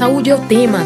Saúde é o tema.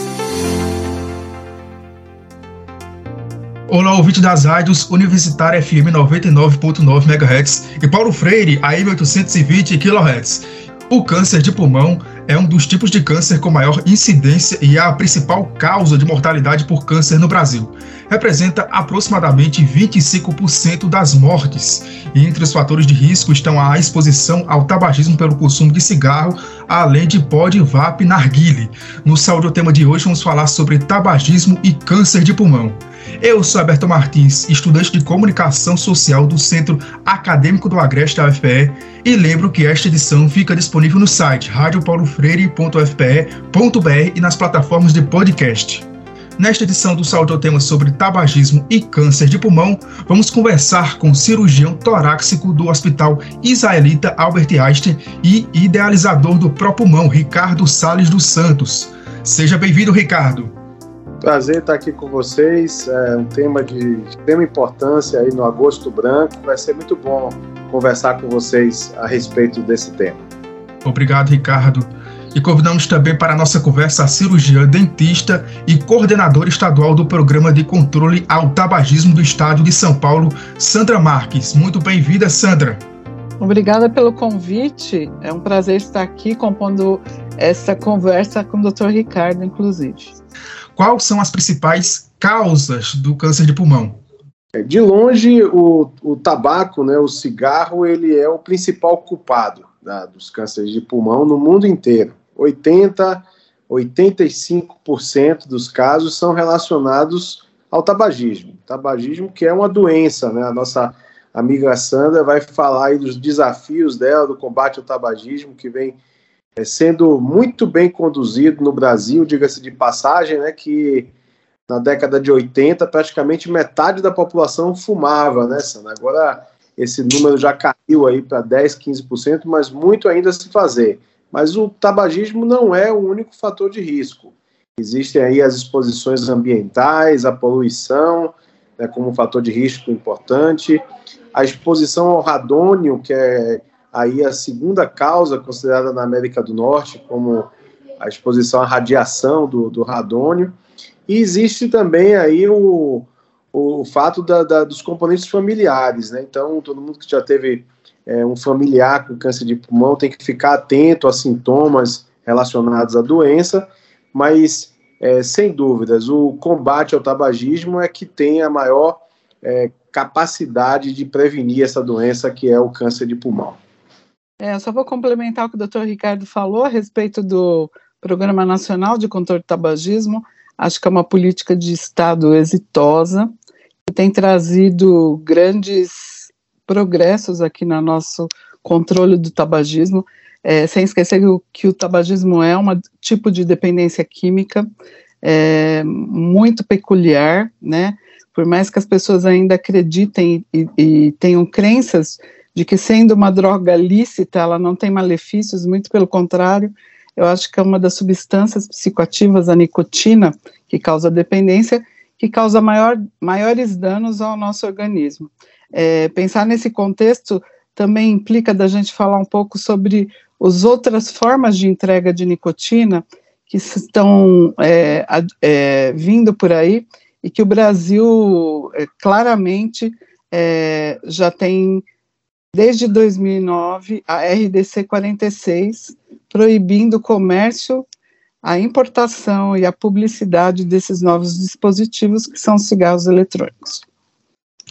Olá, ouvinte das rádios Universitária FM 99.9 MHz e Paulo Freire, AM 820 kHz. O câncer de pulmão é um dos tipos de câncer com maior incidência e é a principal causa de mortalidade por câncer no Brasil. Representa aproximadamente 25% das mortes. E entre os fatores de risco estão a exposição ao tabagismo pelo consumo de cigarro, além de pó de vape narguile. No Saúde, o tema de hoje vamos falar sobre tabagismo e câncer de pulmão. Eu sou Alberto Martins, estudante de comunicação social do Centro Acadêmico do Agreste da UFPE, e lembro que esta edição fica disponível no site radiopaulofreire.fpe.br e nas plataformas de podcast. Nesta edição do Saúde ao Tema sobre tabagismo e câncer de pulmão, vamos conversar com o cirurgião torácico do Hospital Israelita Albert Einstein e idealizador do Pulmão, Ricardo Sales dos Santos. Seja bem-vindo, Ricardo. Prazer estar aqui com vocês. É um tema de extrema importância aí no Agosto Branco. Vai ser muito bom conversar com vocês a respeito desse tema. Obrigado, Ricardo. E convidamos também para a nossa conversa a cirurgiã dentista e coordenadora estadual do Programa de Controle ao Tabagismo do Estado de São Paulo, Sandra Marques. Muito bem-vinda, Sandra. Obrigada pelo convite. É um prazer estar aqui compondo essa conversa com o Dr. Ricardo, inclusive. Quais são as principais causas do câncer de pulmão? De longe, o, o tabaco, né, o cigarro, ele é o principal culpado da, dos cânceres de pulmão no mundo inteiro. 80, 85% dos casos são relacionados ao tabagismo. Tabagismo que é uma doença, né? A nossa amiga Sandra vai falar aí dos desafios dela do combate ao tabagismo que vem sendo muito bem conduzido no Brasil, diga-se de passagem, né, que na década de 80 praticamente metade da população fumava, né, Sandra? Agora esse número já caiu aí para 10, 15%, mas muito ainda se fazer. Mas o tabagismo não é o único fator de risco. Existem aí as exposições ambientais, a poluição, né, como um fator de risco importante, a exposição ao radônio, que é aí a segunda causa considerada na América do Norte como a exposição à radiação do, do radônio. E existe também aí o, o fato da, da, dos componentes familiares, né? Então, todo mundo que já teve é, um familiar com câncer de pulmão tem que ficar atento a sintomas relacionados à doença, mas, é, sem dúvidas, o combate ao tabagismo é que tem a maior é, capacidade de prevenir essa doença que é o câncer de pulmão. É, eu só vou complementar o que o doutor Ricardo falou a respeito do Programa Nacional de Controle do Tabagismo. Acho que é uma política de Estado exitosa, que tem trazido grandes progressos aqui no nosso controle do tabagismo, é, sem esquecer que o, que o tabagismo é um tipo de dependência química é, muito peculiar, né? Por mais que as pessoas ainda acreditem e, e tenham crenças de que sendo uma droga lícita, ela não tem malefícios, muito pelo contrário, eu acho que é uma das substâncias psicoativas, a nicotina, que causa dependência, que causa maior, maiores danos ao nosso organismo. É, pensar nesse contexto também implica da gente falar um pouco sobre as outras formas de entrega de nicotina que estão é, é, vindo por aí e que o Brasil é, claramente é, já tem desde 2009 a RDC 46 proibindo o comércio, a importação e a publicidade desses novos dispositivos que são cigarros eletrônicos.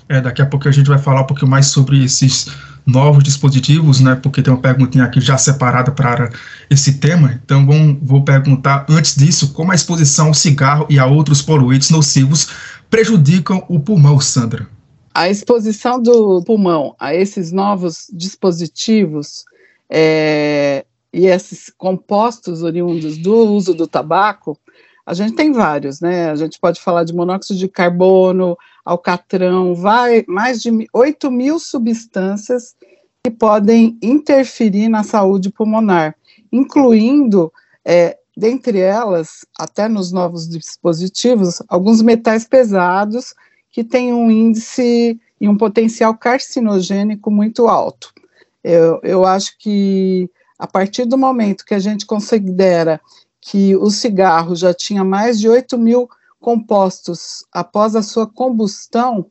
É, daqui a pouco a gente vai falar um pouquinho mais sobre esses novos dispositivos, né? Porque tem uma perguntinha aqui já separada para esse tema. Então, vou perguntar antes disso como a exposição ao cigarro e a outros poluentes nocivos prejudicam o pulmão, Sandra. A exposição do pulmão a esses novos dispositivos é, e esses compostos oriundos do uso do tabaco, a gente tem vários, né? A gente pode falar de monóxido de carbono, alcatrão, vai, mais de 8 mil substâncias que podem interferir na saúde pulmonar, incluindo, é, dentre elas, até nos novos dispositivos, alguns metais pesados que tem um índice e um potencial carcinogênico muito alto. Eu, eu acho que a partir do momento que a gente considera que o cigarro já tinha mais de 8 mil compostos após a sua combustão,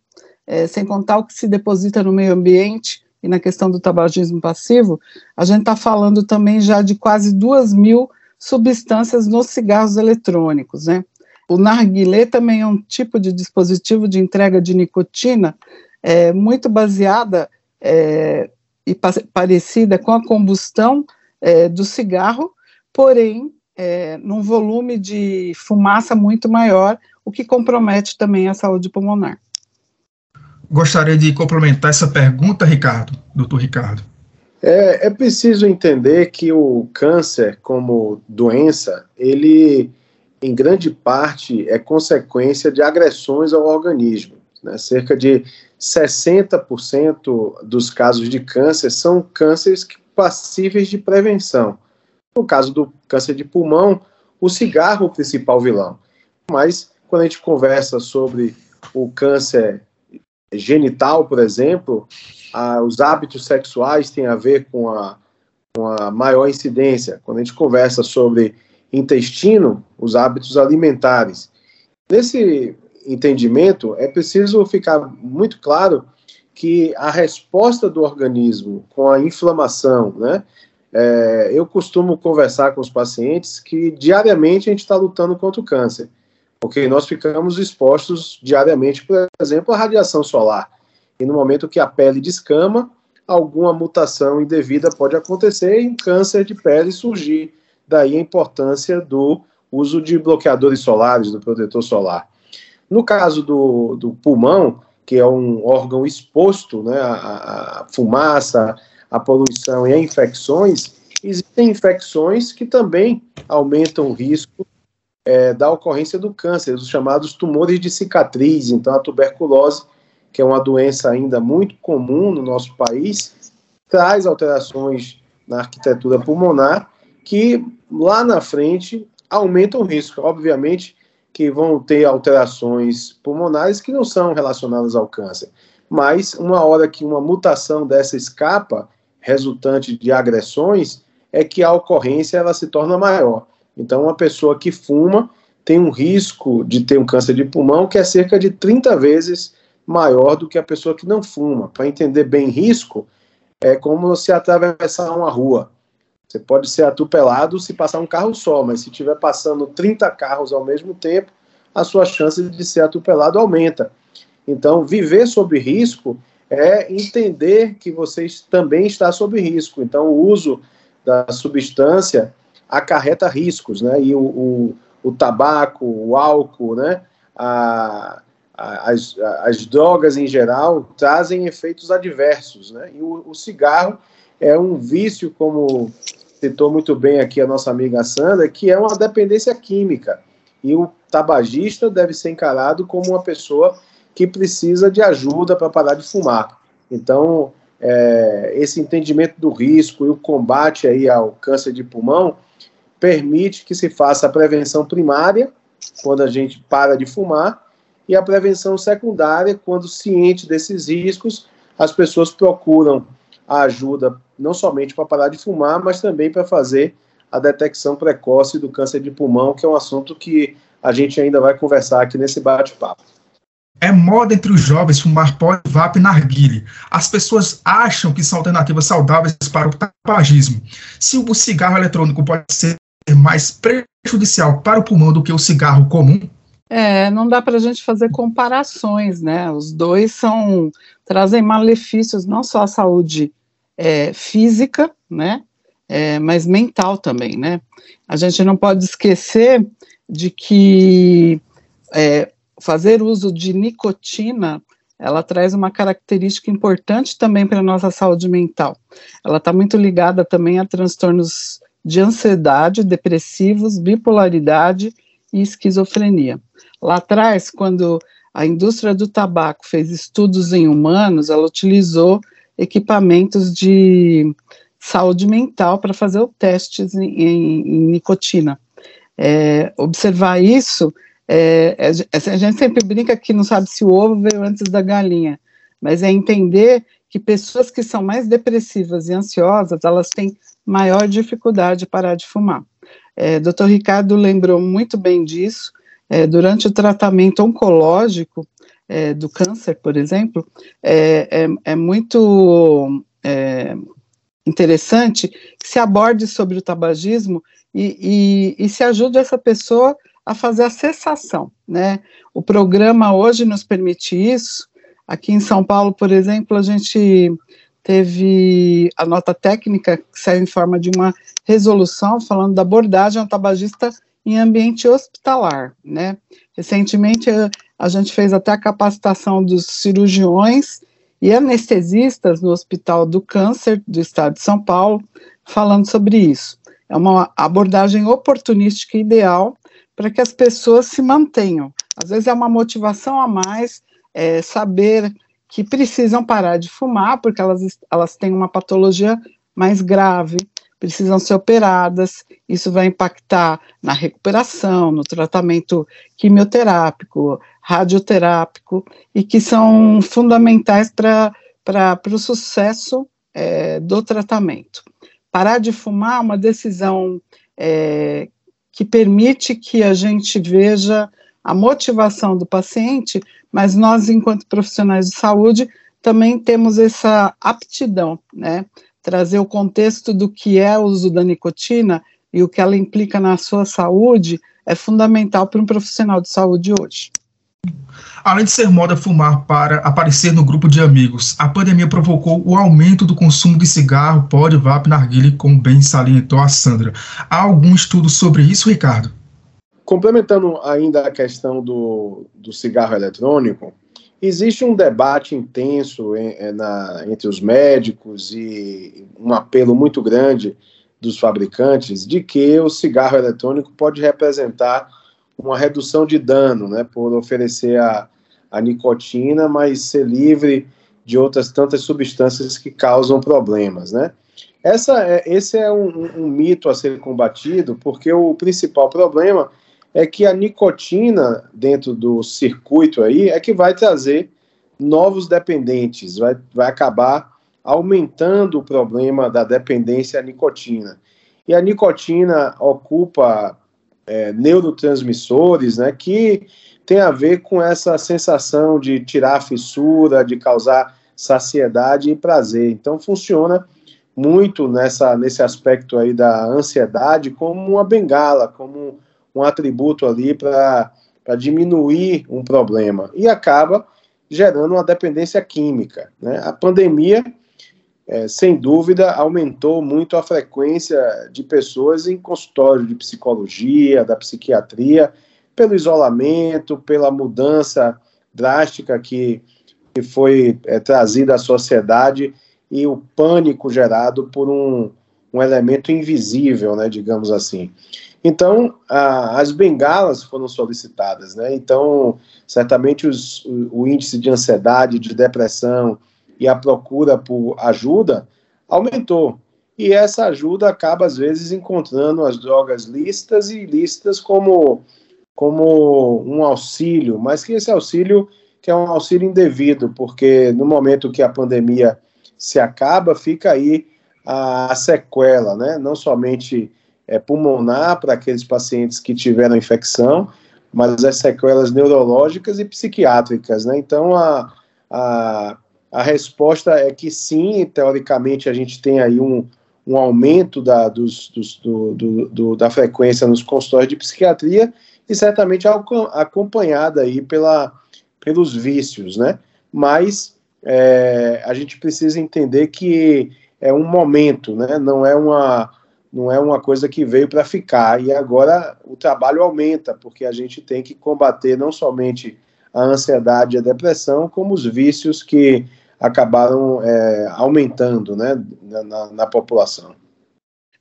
é, sem contar o que se deposita no meio ambiente e na questão do tabagismo passivo, a gente está falando também já de quase 2 mil substâncias nos cigarros eletrônicos, né? O narguilé também é um tipo de dispositivo de entrega de nicotina é, muito baseada é, e parecida com a combustão é, do cigarro, porém é, num volume de fumaça muito maior, o que compromete também a saúde pulmonar. Gostaria de complementar essa pergunta, Ricardo, doutor Ricardo. É, é preciso entender que o câncer, como doença, ele, em grande parte, é consequência de agressões ao organismo. Né? Cerca de 60% dos casos de câncer são cânceres passíveis de prevenção. No caso do câncer de pulmão, o cigarro é o principal vilão. Mas quando a gente conversa sobre o câncer genital, por exemplo, os hábitos sexuais têm a ver com a, com a maior incidência. Quando a gente conversa sobre intestino, os hábitos alimentares. Nesse entendimento, é preciso ficar muito claro que a resposta do organismo com a inflamação, né, é, eu costumo conversar com os pacientes que diariamente a gente está lutando contra o câncer, porque nós ficamos expostos diariamente, por exemplo, à radiação solar. E no momento que a pele descama, alguma mutação indevida pode acontecer e um câncer de pele surgir. Daí a importância do uso de bloqueadores solares, do protetor solar. No caso do, do pulmão, que é um órgão exposto né, à, à fumaça, a poluição e a infecções, existem infecções que também aumentam o risco é, da ocorrência do câncer, os chamados tumores de cicatriz. Então, a tuberculose, que é uma doença ainda muito comum no nosso país, traz alterações na arquitetura pulmonar que lá na frente aumentam o risco. Obviamente que vão ter alterações pulmonares que não são relacionadas ao câncer, mas uma hora que uma mutação dessa escapa, resultante de agressões é que a ocorrência ela se torna maior. Então, uma pessoa que fuma tem um risco de ter um câncer de pulmão que é cerca de 30 vezes maior do que a pessoa que não fuma. Para entender bem risco, é como se atravessar uma rua. Você pode ser atropelado se passar um carro só, mas se estiver passando 30 carros ao mesmo tempo, a sua chance de ser atropelado aumenta. Então, viver sob risco é entender que você também está sob risco. Então, o uso da substância acarreta riscos, né? E o, o, o tabaco, o álcool, né? A, as, as drogas em geral trazem efeitos adversos, né? E o, o cigarro é um vício, como citou muito bem aqui a nossa amiga Sandra, que é uma dependência química. E o tabagista deve ser encarado como uma pessoa que precisa de ajuda para parar de fumar. Então, é, esse entendimento do risco e o combate aí ao câncer de pulmão permite que se faça a prevenção primária, quando a gente para de fumar, e a prevenção secundária, quando ciente desses riscos, as pessoas procuram a ajuda não somente para parar de fumar, mas também para fazer a detecção precoce do câncer de pulmão, que é um assunto que a gente ainda vai conversar aqui nesse bate-papo. É moda entre os jovens fumar pó, vape e narguile. As pessoas acham que são alternativas saudáveis para o tabagismo. Se o cigarro eletrônico pode ser mais prejudicial para o pulmão do que o cigarro comum? É, não dá para a gente fazer comparações, né? Os dois são trazem malefícios não só à saúde é, física, né? É, mas mental também, né? A gente não pode esquecer de que é, fazer uso de nicotina, ela traz uma característica importante também para a nossa saúde mental. Ela está muito ligada também a transtornos de ansiedade, depressivos, bipolaridade e esquizofrenia. Lá atrás, quando a indústria do tabaco fez estudos em humanos, ela utilizou equipamentos de saúde mental para fazer testes em, em, em nicotina. É, observar isso é, é, a gente sempre brinca que não sabe se o ovo veio antes da galinha, mas é entender que pessoas que são mais depressivas e ansiosas, elas têm maior dificuldade de parar de fumar. É, Dr. Ricardo lembrou muito bem disso. É, durante o tratamento oncológico é, do câncer, por exemplo, é, é, é muito é, interessante que se aborde sobre o tabagismo e, e, e se ajude essa pessoa a fazer a cessação, né? O programa hoje nos permite isso. Aqui em São Paulo, por exemplo, a gente teve a nota técnica que saiu em forma de uma resolução falando da abordagem ao tabagista em ambiente hospitalar, né? Recentemente a gente fez até a capacitação dos cirurgiões e anestesistas no Hospital do Câncer do Estado de São Paulo, falando sobre isso. É uma abordagem oportunística ideal para que as pessoas se mantenham. Às vezes é uma motivação a mais é, saber que precisam parar de fumar, porque elas, elas têm uma patologia mais grave, precisam ser operadas, isso vai impactar na recuperação, no tratamento quimioterápico, radioterápico, e que são fundamentais para o sucesso é, do tratamento. Parar de fumar é uma decisão é, que permite que a gente veja a motivação do paciente, mas nós, enquanto profissionais de saúde, também temos essa aptidão, né? Trazer o contexto do que é o uso da nicotina e o que ela implica na sua saúde é fundamental para um profissional de saúde hoje. Além de ser moda fumar para aparecer no grupo de amigos, a pandemia provocou o aumento do consumo de cigarro, pó de vape, narguile, como bem salientou a Sandra. Há algum estudo sobre isso, Ricardo? Complementando ainda a questão do, do cigarro eletrônico, existe um debate intenso em, é, na, entre os médicos e um apelo muito grande dos fabricantes de que o cigarro eletrônico pode representar uma redução de dano, né, por oferecer a, a nicotina, mas ser livre de outras tantas substâncias que causam problemas, né? Essa é, esse é um, um mito a ser combatido, porque o principal problema é que a nicotina dentro do circuito aí é que vai trazer novos dependentes, vai, vai acabar aumentando o problema da dependência à nicotina. E a nicotina ocupa é, neurotransmissores, né, que tem a ver com essa sensação de tirar a fissura, de causar saciedade e prazer. Então funciona muito nessa, nesse aspecto aí da ansiedade como uma bengala, como um atributo ali para diminuir um problema e acaba gerando uma dependência química. Né? A pandemia, é, sem dúvida, aumentou muito a frequência de pessoas em consultório de psicologia, da psiquiatria, pelo isolamento, pela mudança drástica que, que foi é, trazida à sociedade e o pânico gerado por um, um elemento invisível, né, digamos assim. Então, a, as bengalas foram solicitadas, né? Então, certamente os, o, o, índice de ansiedade, de depressão e a procura por ajuda aumentou. E essa ajuda acaba, às vezes, encontrando as drogas listas e listas como como um auxílio, mas que esse auxílio que é um auxílio indevido, porque no momento que a pandemia se acaba, fica aí a, a sequela, né? Não somente é, pulmonar para aqueles pacientes que tiveram infecção, mas as sequelas neurológicas e psiquiátricas, né? Então a, a, a resposta é que sim, teoricamente a gente tem aí um, um aumento da, dos, dos, do, do, do, da frequência nos consultórios de psiquiatria, e certamente acompanhada aí pela, pelos vícios, né? Mas é, a gente precisa entender que é um momento, né? Não é uma não é uma coisa que veio para ficar. E agora o trabalho aumenta, porque a gente tem que combater não somente a ansiedade e a depressão, como os vícios que acabaram é, aumentando né, na, na, população.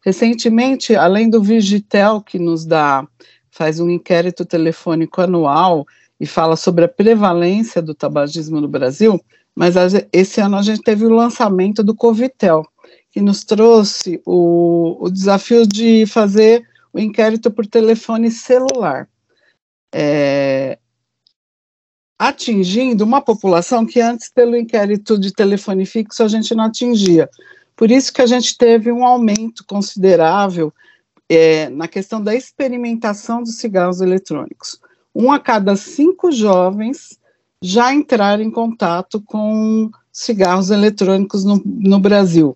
Recentemente, além do Vigitel, que nos dá faz um inquérito telefônico anual e fala sobre a prevalência do tabagismo no Brasil, mas esse ano a gente teve o lançamento do Covitel, que nos trouxe o, o desafio de fazer o inquérito por telefone celular, é, atingindo uma população que antes, pelo inquérito de telefone fixo, a gente não atingia. Por isso que a gente teve um aumento considerável é, na questão da experimentação dos cigarros eletrônicos. Um a cada cinco jovens já entraram em contato com cigarros eletrônicos no, no Brasil.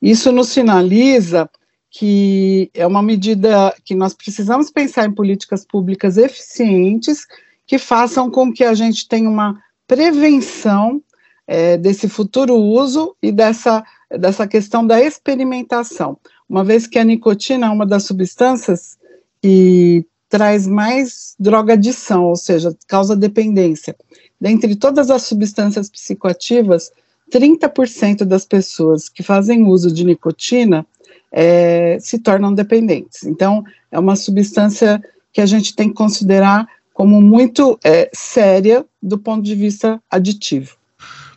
Isso nos sinaliza que é uma medida que nós precisamos pensar em políticas públicas eficientes que façam com que a gente tenha uma prevenção é, desse futuro uso e dessa, dessa questão da experimentação, uma vez que a nicotina é uma das substâncias que traz mais drogadição, ou seja, causa dependência. Dentre todas as substâncias psicoativas, 30% das pessoas que fazem uso de nicotina é, se tornam dependentes. Então, é uma substância que a gente tem que considerar como muito é, séria do ponto de vista aditivo.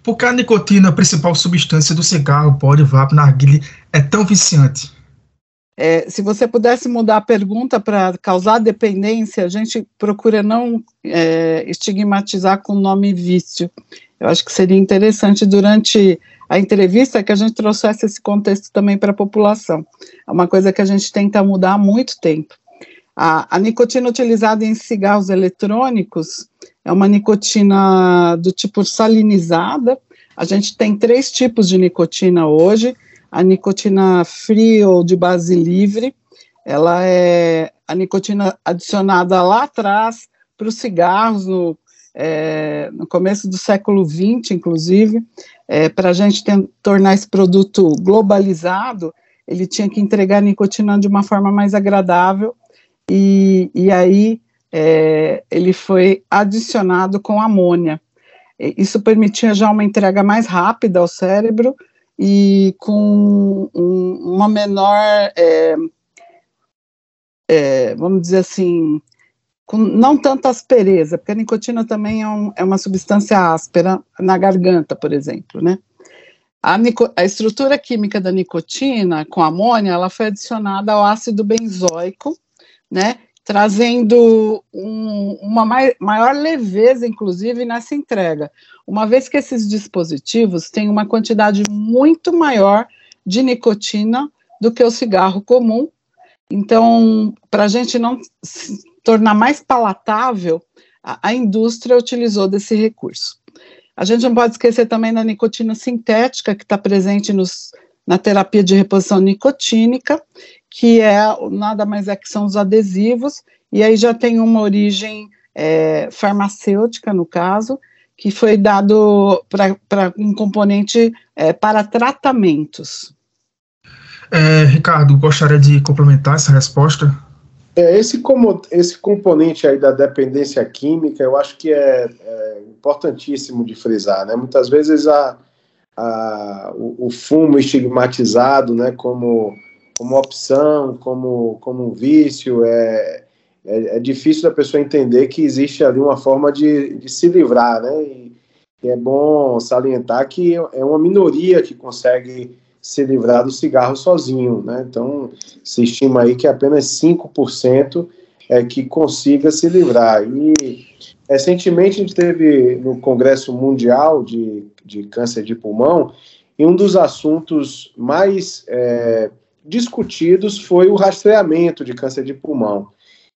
Por que a nicotina, a principal substância do cigarro, pode, vape, narguile, é tão viciante? É, se você pudesse mudar a pergunta para causar dependência, a gente procura não é, estigmatizar com o nome vício. Eu acho que seria interessante durante a entrevista que a gente trouxesse esse contexto também para a população. É uma coisa que a gente tenta mudar há muito tempo. A, a, nicotina utilizada em cigarros eletrônicos é uma nicotina do tipo salinizada. A gente tem três tipos de nicotina hoje: a nicotina free ou de base livre, ela é a nicotina adicionada lá atrás para os cigarros, no, é, no começo do século XX, inclusive, é, para a gente ter, tornar esse produto globalizado, ele tinha que entregar nicotina de uma forma mais agradável, e, e aí é, ele foi adicionado com amônia. Isso permitia já uma entrega mais rápida ao cérebro e com um, uma menor, é, é, vamos dizer assim, com não tanta aspereza, porque a nicotina também é, um, é uma substância áspera na garganta, por exemplo, né? A, a, estrutura química da nicotina com amônia, ela foi adicionada ao ácido benzoico, né? Trazendo um, uma mai, maior leveza, inclusive, nessa entrega, uma vez que esses dispositivos têm uma quantidade muito maior de nicotina do que o cigarro comum. Então, para a gente não tornar mais palatável, a, a indústria utilizou desse recurso. A gente não pode esquecer também da nicotina sintética, que está presente nos, na terapia de reposição nicotínica, que é nada mais é que são os adesivos, e aí já tem uma origem é, farmacêutica, no caso, que foi dado para um componente é, para tratamentos. É, Ricardo, gostaria de complementar essa resposta? É, esse, como, esse componente aí da dependência química, eu acho que é, é importantíssimo de frisar, né? Muitas vezes a, a, o, o, fumo estigmatizado, né, como, como opção, como, como um vício, é, é, é, difícil da pessoa entender que existe ali uma forma de, de se livrar, né? E, e é bom salientar que é uma minoria que consegue se livrar do cigarro sozinho, né? Então, se estima aí que apenas 5% é que consiga se livrar. E recentemente a gente teve no Congresso Mundial de, de Câncer de Pulmão, e um dos assuntos mais é, discutidos foi o rastreamento de câncer de pulmão.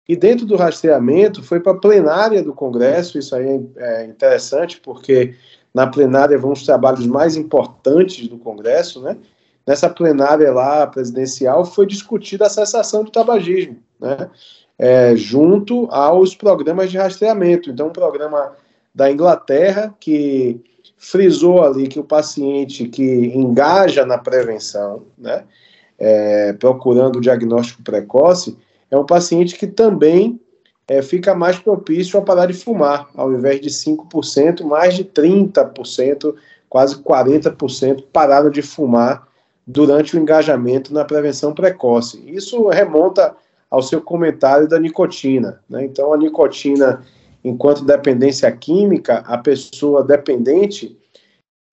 E dentro do rastreamento foi para a plenária do Congresso, isso aí é, é interessante, porque na plenária vão os trabalhos mais importantes do Congresso, né? Nessa plenária lá presidencial foi discutida a cessação do tabagismo, né? É, junto aos programas de rastreamento. Então, um programa da Inglaterra que frisou ali que o paciente que engaja na prevenção, né, é, procurando o diagnóstico precoce, é um paciente que também é, fica mais propício a parar de fumar, ao invés de 5%, mais de 30%, quase 40% pararam de fumar durante o engajamento na prevenção precoce. Isso remonta ao seu comentário da nicotina. Né? Então, a nicotina, enquanto dependência química, a pessoa dependente,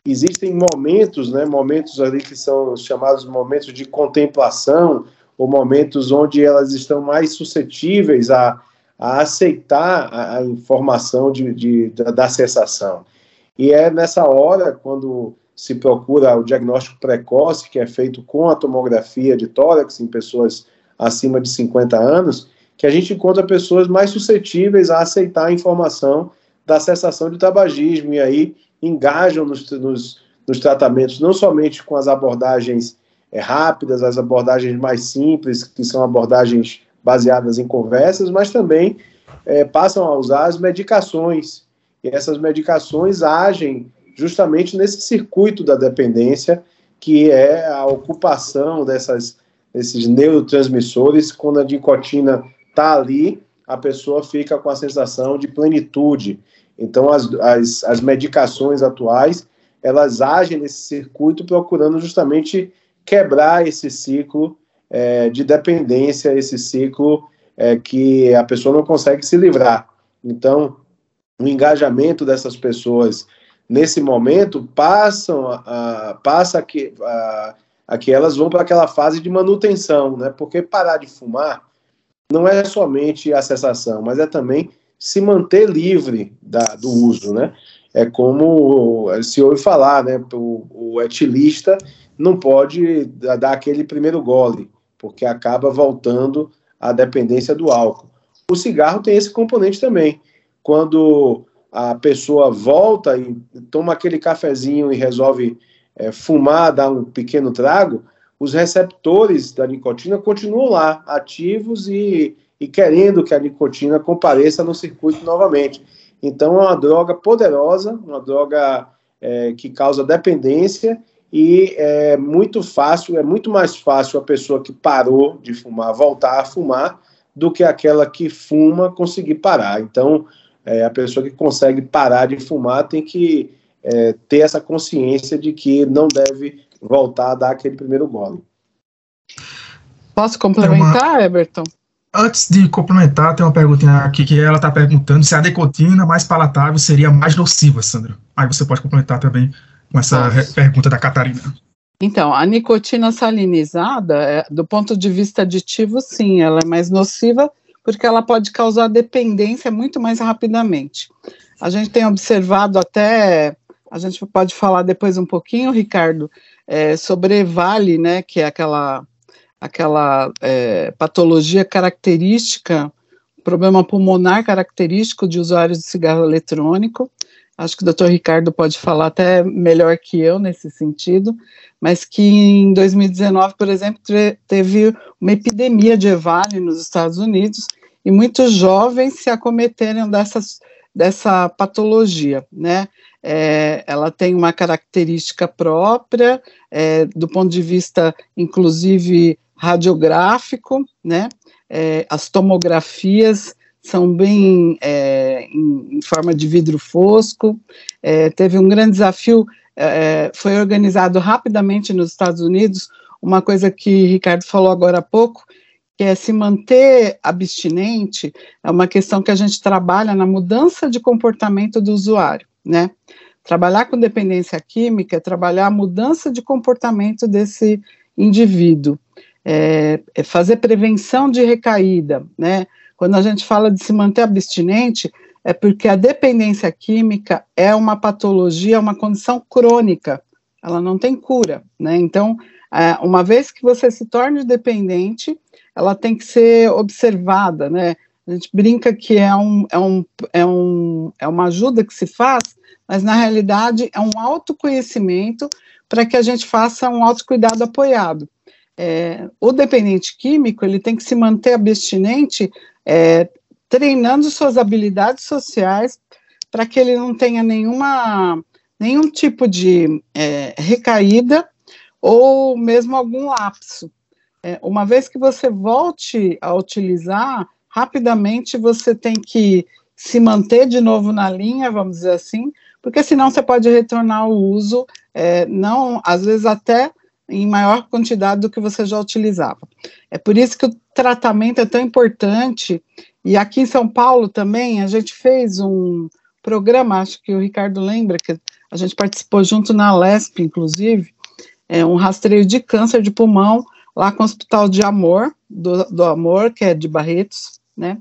existem momentos, né, momentos ali que são chamados momentos de contemplação, ou momentos onde elas estão mais suscetíveis a, a aceitar a, a informação de, de, da, da sensação. E é nessa hora, quando se procura o diagnóstico precoce, que é feito com a tomografia de tórax em pessoas acima de 50 anos, que a gente encontra pessoas mais suscetíveis a aceitar a informação da cessação de tabagismo e aí engajam nos, nos, nos tratamentos, não somente com as abordagens é, rápidas, as abordagens mais simples, que são abordagens baseadas em conversas, mas também é, passam a usar as medicações. E essas medicações agem justamente nesse circuito da dependência, que é a ocupação dessas, desses neurotransmissores. Quando a nicotina está ali, a pessoa fica com a sensação de plenitude. Então, as, as, as medicações atuais, elas agem nesse circuito procurando justamente quebrar esse ciclo é, de dependência, esse ciclo é, que a pessoa não consegue se livrar. Então, o engajamento dessas pessoas nesse momento passam a, a passa que a, a que elas vão para aquela fase de manutenção, né? Porque parar de fumar não é somente a cessação, mas é também se manter livre da, do uso, né? É como se ouve falar, né? O, o etilista não pode dar aquele primeiro gole, porque acaba voltando à dependência do álcool. O cigarro tem esse componente também. Quando a pessoa volta e toma aquele cafezinho e resolve é, fumar, dar um pequeno trago, os receptores da nicotina continuam lá, ativos e, e querendo que a nicotina compareça no circuito novamente. Então, é uma droga poderosa, uma droga é, que causa dependência e é muito fácil, é muito mais fácil a pessoa que parou de fumar voltar a fumar do que aquela que fuma conseguir parar. Então, é, a pessoa que consegue parar de fumar tem que é, ter essa consciência de que não deve voltar a dar aquele primeiro gole. Posso complementar, uma... Everton? Antes de complementar, tem uma perguntinha aqui que ela está perguntando se a nicotina mais palatável seria mais nociva, Sandra. Aí você pode complementar também com essa pergunta da Catarina. Então, a nicotina salinizada, é, do ponto de vista aditivo, sim, ela é mais nociva porque ela pode causar dependência muito mais rapidamente. A gente tem observado até, a gente pode falar depois um pouquinho, Ricardo, é, sobre Vale, né, que é aquela, aquela é, patologia característica, problema pulmonar característico de usuários de cigarro eletrônico, acho que o doutor Ricardo pode falar até melhor que eu nesse sentido, mas que em 2019, por exemplo, teve uma epidemia de EVALI nos Estados Unidos e muitos jovens se acometeram dessas, dessa patologia, né? É, ela tem uma característica própria, é, do ponto de vista, inclusive, radiográfico, né? É, as tomografias são bem é, em, em, forma de vidro fosco. É, teve um grande desafio, é, foi organizado rapidamente nos Estados Unidos, uma coisa que Ricardo falou agora há pouco, que é se manter abstinente, é uma questão que a gente trabalha na mudança de comportamento do usuário, né? Trabalhar com dependência química é trabalhar a mudança de comportamento desse indivíduo, é, é fazer prevenção de recaída, né? Quando a gente fala de se manter abstinente, é porque a dependência química é uma patologia, uma condição crônica, ela não tem cura, né? Então, é, uma vez que você se torne dependente, ela tem que ser observada, né? A gente brinca que é, um, é, um, é, um, é uma ajuda que se faz, mas na realidade é um autoconhecimento para que a gente faça um autocuidado apoiado. É, o dependente químico ele tem que se manter abstinente é, treinando suas habilidades sociais para que ele não tenha nenhuma, nenhum tipo de é, recaída ou mesmo algum lapso. É, uma vez que você volte a utilizar, rapidamente você tem que se manter de novo na linha, vamos dizer assim, porque senão você pode retornar ao uso, é, não, às vezes até em maior quantidade do que você já utilizava. É por isso que o tratamento é tão importante. E aqui em São Paulo também a gente fez um programa, acho que o Ricardo lembra, que a gente participou junto na LESP, inclusive, é um rastreio de câncer de pulmão lá com o Hospital de Amor, do, do Amor, que é de Barretos, né?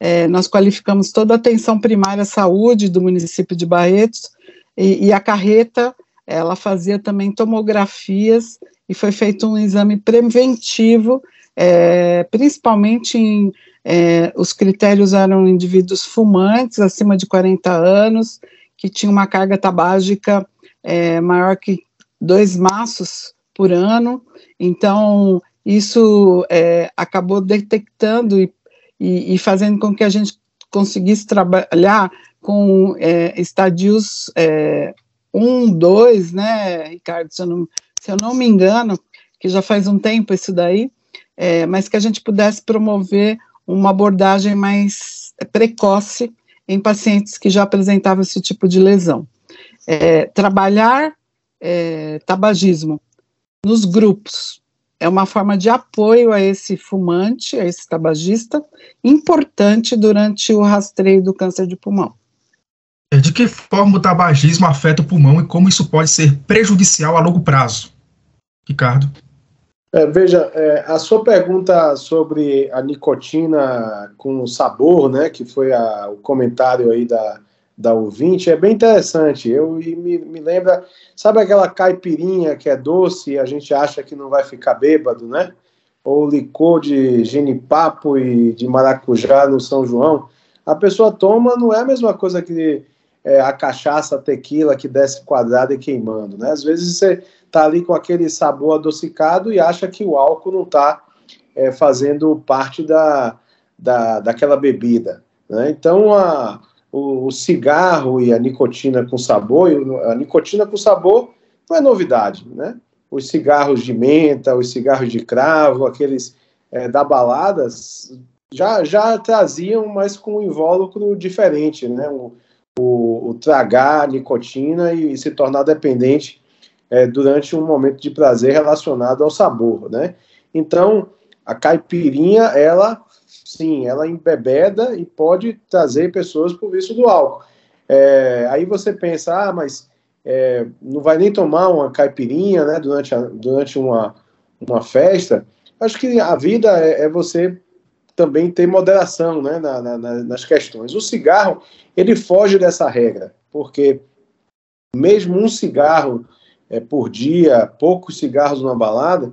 É, nós qualificamos toda a atenção primária à saúde do município de Barretos e, e a carreta ela fazia também tomografias e foi feito um exame preventivo é, principalmente em, é, os critérios eram indivíduos fumantes acima de 40 anos, que tinham uma carga tabágica é, maior que dois maços por ano, então isso é, acabou detectando e, e, e, fazendo com que a gente conseguisse trabalhar com é, estadios é, um, dois, né, Ricardo, se eu, não, se eu não me engano, que já faz um tempo isso daí, é, mas que a gente pudesse promover uma abordagem mais precoce em pacientes que já apresentavam esse tipo de lesão. É, trabalhar é, tabagismo nos grupos é uma forma de apoio a esse fumante, a esse tabagista, importante durante o rastreio do câncer de pulmão. É, de que forma o tabagismo afeta o pulmão e como isso pode ser prejudicial a longo prazo? Ricardo. É, veja, é, a sua pergunta sobre a nicotina com sabor, né, que foi a, o comentário aí da, da ouvinte, é bem interessante. Eu me, me lembra, sabe aquela caipirinha que é doce e a gente acha que não vai ficar bêbado, né? Ou licor de genipapo e de maracujá no São João. A pessoa toma, não é a mesma coisa que é, a cachaça, a tequila que desce quadrada e queimando, né? Às vezes você está ali com aquele sabor adocicado e acha que o álcool não está é, fazendo parte da, da, daquela bebida. Né? Então, a, o, o, cigarro e a nicotina com sabor, a nicotina com sabor não é novidade, né? Os cigarros de menta, os cigarros de cravo, aqueles é, da baladas, já, já traziam, mas com um invólucro diferente, né? O, o, o tragar nicotina e, e se tornar dependente é, durante um momento de prazer relacionado ao sabor, né? Então, a caipirinha, ela, sim, ela embebeda e pode trazer pessoas por vício do álcool. É, aí você pensa, ah, mas é, não vai nem tomar uma caipirinha, né, durante, a, durante uma, uma festa. Acho que a vida é, é você também ter moderação, né, na, na, nas questões. O cigarro, ele foge dessa regra, porque mesmo um cigarro é, por dia, poucos cigarros numa balada,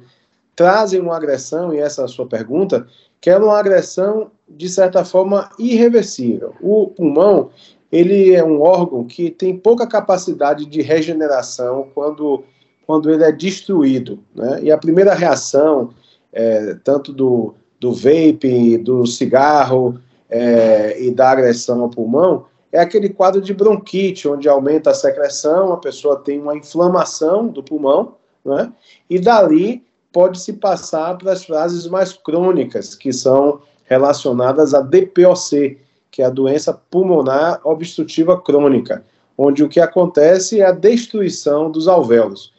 trazem uma agressão, e essa é a sua pergunta, que é uma agressão, de certa forma, irreversível. O pulmão, ele é um órgão que tem pouca capacidade de regeneração quando, quando ele é destruído. Né? E a primeira reação, é, tanto do, do vape, do cigarro é, e da agressão ao pulmão, é aquele quadro de bronquite, onde aumenta a secreção, a pessoa tem uma inflamação do pulmão, né? e dali pode se passar para as fases mais crônicas, que são relacionadas a DPOC, que é a doença pulmonar obstrutiva crônica, onde o que acontece é a destruição dos alvéolos.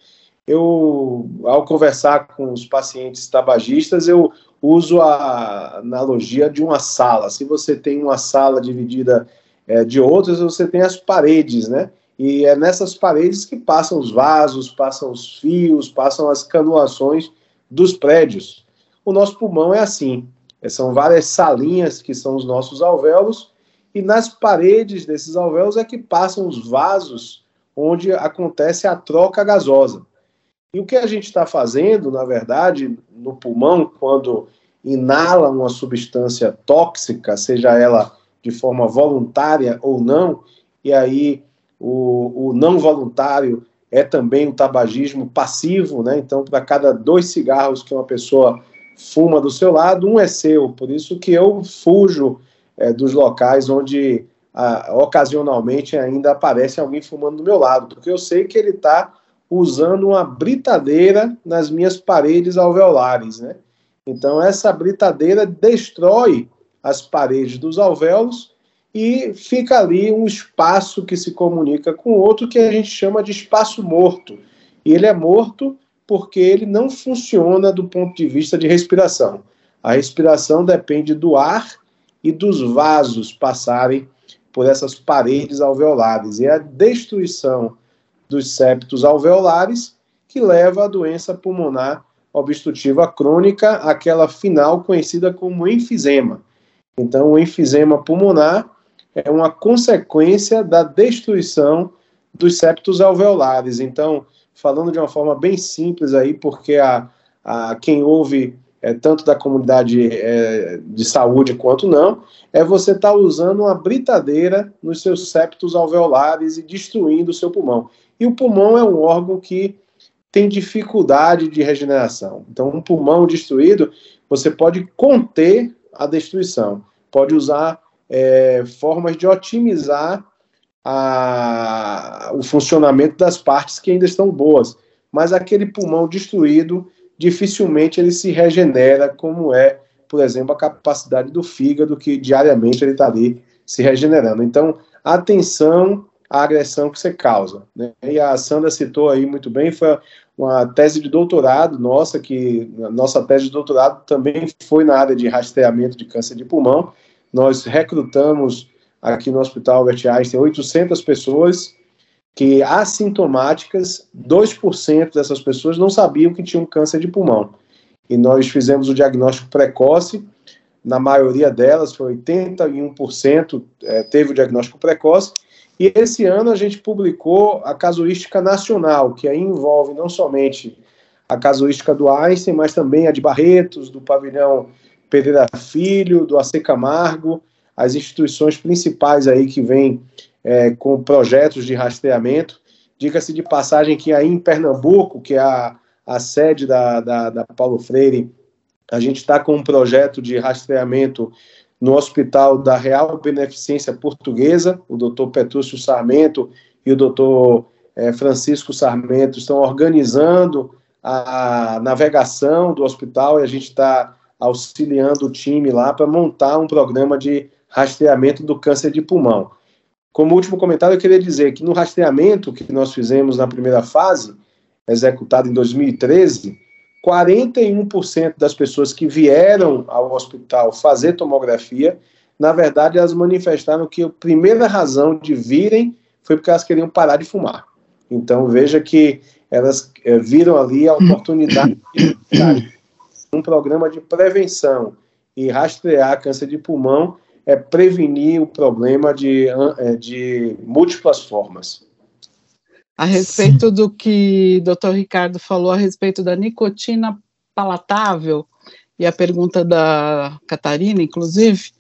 Eu, ao conversar com os pacientes tabagistas, eu uso a analogia de uma sala. Se você tem uma sala dividida é, de outras você tem as paredes, né? E é nessas paredes que passam os vasos, passam os fios, passam as canulações dos prédios. O nosso pulmão é assim. É, são várias salinhas que são os nossos alvéolos, e nas paredes desses alvéolos é que passam os vasos onde acontece a troca gasosa. E o que a gente está fazendo, na verdade, no pulmão, quando inala uma substância tóxica, seja ela de forma voluntária ou não, e aí o, o não voluntário é também o tabagismo passivo, né? Então, para cada dois cigarros que uma pessoa fuma do seu lado, um é seu. Por isso que eu fujo é, dos locais onde a, ocasionalmente ainda aparece alguém fumando do meu lado, porque eu sei que ele está usando uma britadeira nas minhas paredes alveolares, né? Então, essa britadeira destrói as paredes dos alvéolos e fica ali um espaço que se comunica com outro que a gente chama de espaço morto. E ele é morto porque ele não funciona do ponto de vista de respiração. A respiração depende do ar e dos vasos passarem por essas paredes alveolares. E é a destruição dos septos alveolares que leva à doença pulmonar obstrutiva crônica, aquela final conhecida como enfisema. Então, o enfisema pulmonar é uma consequência da destruição dos septos alveolares. Então, falando de uma forma bem simples aí, porque a, a quem ouve é, tanto da comunidade é, de saúde quanto não, é você estar tá usando uma britadeira nos seus septos alveolares e destruindo o seu pulmão. E o pulmão é um órgão que tem dificuldade de regeneração. Então, um pulmão destruído, você pode conter a destruição, pode usar é, formas de otimizar a, o funcionamento das partes que ainda estão boas. Mas aquele pulmão destruído, dificilmente ele se regenera, como é, por exemplo, a capacidade do fígado, que diariamente ele está ali se regenerando. Então, atenção à agressão que você causa. Né? E a Sandra citou aí muito bem, foi uma tese de doutorado nossa, que nossa tese de doutorado também foi na área de rastreamento de câncer de pulmão. Nós recrutamos aqui no Hospital Albert Einstein 800 pessoas que assintomáticas, 2% dessas pessoas não sabiam que tinham câncer de pulmão. E nós fizemos o diagnóstico precoce, na maioria delas, foi 81% é, teve o diagnóstico precoce, e esse ano a gente publicou a casuística nacional, que aí envolve não somente a casuística do Einstein, mas também a de Barretos, do pavilhão Pereira Filho, do AC Camargo, as instituições principais aí que vêm é, com projetos de rastreamento. Diga-se de passagem que aí em Pernambuco, que é a, a sede da, da, da Paulo Freire, a gente está com um projeto de rastreamento no Hospital da Real Beneficência Portuguesa, o doutor Petrúcio Sarmento e o doutor é, Francisco Sarmento estão organizando a navegação do hospital e a gente está auxiliando o time lá para montar um programa de rastreamento do câncer de pulmão. Como último comentário, eu queria dizer que no rastreamento que nós fizemos na primeira fase, executado em 2013, 41% das pessoas que vieram ao hospital fazer tomografia, na verdade, elas manifestaram que a primeira razão de virem foi porque elas queriam parar de fumar. Então, veja que elas é, viram ali a oportunidade de um programa de prevenção e rastrear câncer de pulmão é prevenir o problema de, é, de múltiplas formas. A respeito Sim. do que o doutor Ricardo falou a respeito da nicotina palatável, e a pergunta da Catarina, inclusive,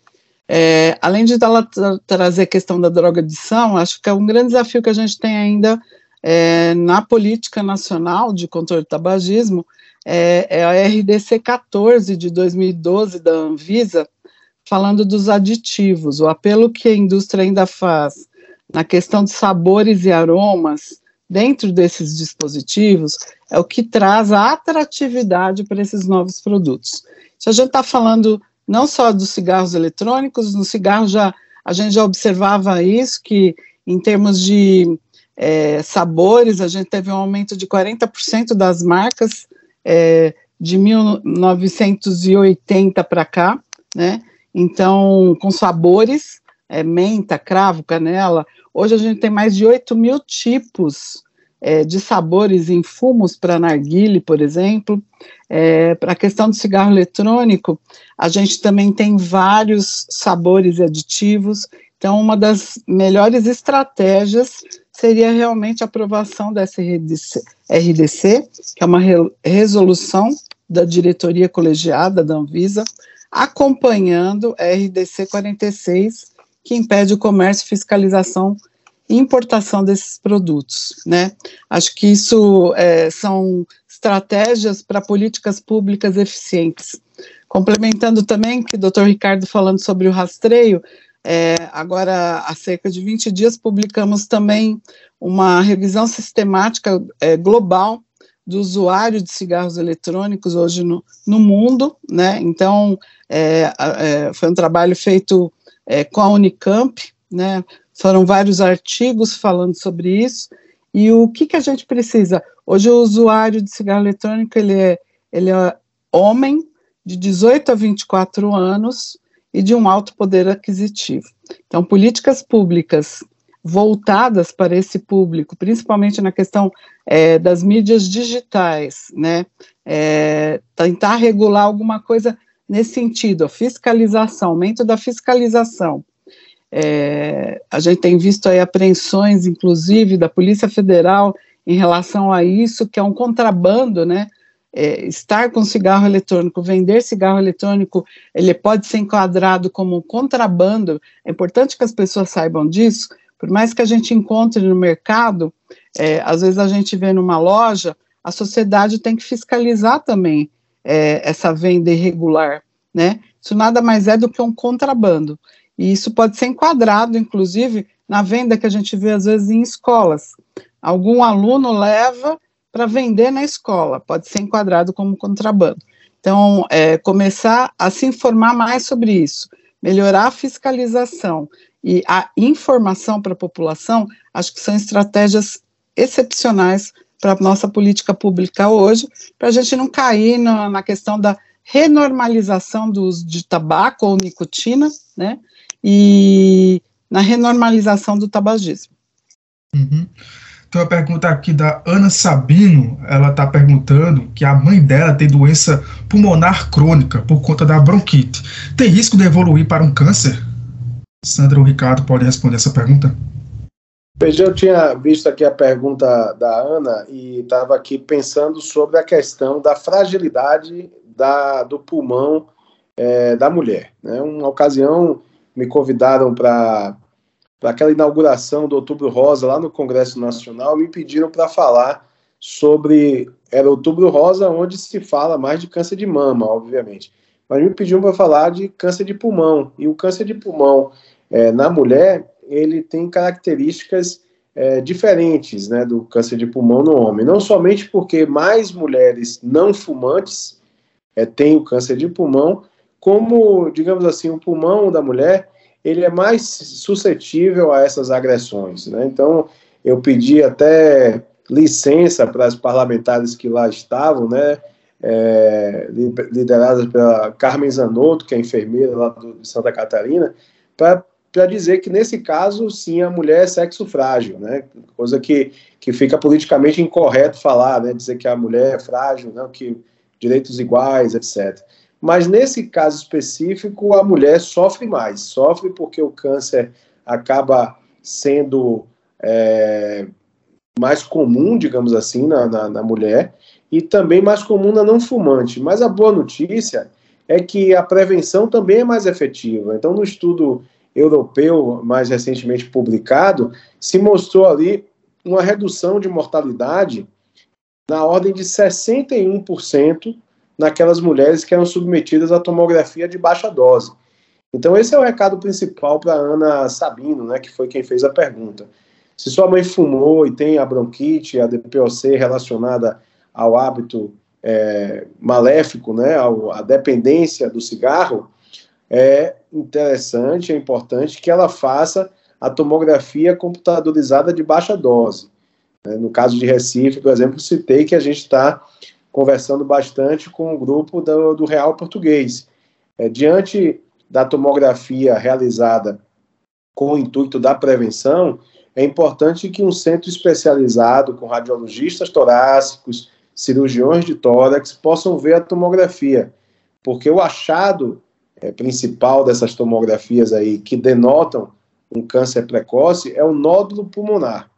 é, além de ela tra trazer a questão da drogadição, acho que é um grande desafio que a gente tem ainda é, na política nacional de controle do tabagismo, é, é a RDC 14 de 2012 da Anvisa, falando dos aditivos, o apelo que a indústria ainda faz na questão de sabores e aromas dentro desses dispositivos é o que traz a atratividade para esses novos produtos. Se a gente está falando não só dos cigarros eletrônicos, no cigarro já a gente já observava isso, que em termos de é, sabores, a gente teve um aumento de 40% das marcas é, de 1980 para cá, né? Então, com sabores, é, menta, cravo, canela. Hoje a gente tem mais de 8 mil tipos é, de sabores em fumos para narguile, por exemplo. É, para a questão do cigarro eletrônico, a gente também tem vários sabores e aditivos. Então, uma das melhores estratégias seria realmente a aprovação dessa RDC, RDC que é uma re, resolução da diretoria colegiada da Anvisa, acompanhando a RDC 46, que impede o comércio, fiscalização e importação desses produtos, né? Acho que isso é, são estratégias para políticas públicas eficientes. Complementando também que o doutor Ricardo falando sobre o rastreio, é, agora, há cerca de 20 dias, publicamos também uma revisão sistemática é, global do usuário de cigarros eletrônicos hoje no, no mundo, né? Então, é, é, foi um trabalho feito é, com a Unicamp, né? Foram vários artigos falando sobre isso. E o que, que a gente precisa? Hoje o usuário de cigarro eletrônico ele é, ele é homem de 18 a 24 anos e de um alto poder aquisitivo. Então, políticas públicas voltadas para esse público, principalmente na questão é, das mídias digitais, né? É, tentar regular alguma coisa nesse sentido, a fiscalização, aumento da fiscalização. É, a gente tem visto aí apreensões, inclusive, da Polícia Federal em relação a isso, que é um contrabando, né? é, estar com cigarro eletrônico, vender cigarro eletrônico, ele pode ser enquadrado como contrabando. É importante que as pessoas saibam disso. Por mais que a gente encontre no mercado, é, às vezes a gente vê numa loja, a sociedade tem que fiscalizar também é, essa venda irregular, né? Isso nada mais é do que um contrabando. E isso pode ser enquadrado, inclusive, na venda que a gente vê às vezes em escolas. Algum aluno leva para vender na escola, pode ser enquadrado como contrabando. Então, é, começar a se informar mais sobre isso, melhorar a fiscalização e a informação para a população, acho que são estratégias excepcionais para a nossa política pública hoje, para a gente não cair na, na questão da renormalização do uso de tabaco ou nicotina, né, e na renormalização do tabagismo. Uhum. Tem uma pergunta aqui da Ana Sabino. Ela está perguntando que a mãe dela tem doença pulmonar crônica por conta da bronquite. Tem risco de evoluir para um câncer? Sandra ou Ricardo podem responder essa pergunta? Veja, eu tinha visto aqui a pergunta da Ana e estava aqui pensando sobre a questão da fragilidade da, do pulmão é, da mulher. Né? Uma ocasião me convidaram para aquela inauguração do Outubro Rosa lá no Congresso Nacional, me pediram para falar sobre. Era Outubro Rosa, onde se fala mais de câncer de mama, obviamente. Mas me pediram para falar de câncer de pulmão. E o câncer de pulmão é, na mulher, ele tem características é, diferentes né, do câncer de pulmão no homem. Não somente porque mais mulheres não fumantes é, têm o câncer de pulmão, como, digamos assim, o pulmão da mulher ele é mais suscetível a essas agressões. Né? Então, eu pedi até licença para as parlamentares que lá estavam, né, é, lideradas pela Carmen Zanotto, que é enfermeira lá de Santa Catarina, para dizer que nesse caso, sim, a mulher é sexo frágil, né, coisa que, que fica politicamente incorreto falar, né, dizer que a mulher é frágil, né, que direitos iguais, etc. Mas nesse caso específico, a mulher sofre mais. Sofre porque o câncer acaba sendo é, mais comum, digamos assim, na, na, na, mulher, e também mais comum na não fumante. Mas a boa notícia é que a prevenção também é mais efetiva. Então, no estudo europeu mais recentemente publicado, se mostrou ali uma redução de mortalidade na ordem de 61% naquelas mulheres que eram submetidas à tomografia de baixa dose. Então, esse é o recado principal para Ana Sabino, né, que foi quem fez a pergunta. Se sua mãe fumou e tem a bronquite, a DPOC relacionada ao hábito é, maléfico, né, ao, à dependência do cigarro, é interessante, é importante que ela faça a tomografia computadorizada de baixa dose. No caso de Recife, por exemplo, citei que a gente está conversando bastante com o grupo do, do Real Português. É, diante da tomografia realizada com o intuito da prevenção, é importante que um centro especializado com radiologistas torácicos, cirurgiões de tórax, possam ver a tomografia, porque o achado é, principal dessas tomografias aí que denotam um câncer precoce é o nódulo pulmonar.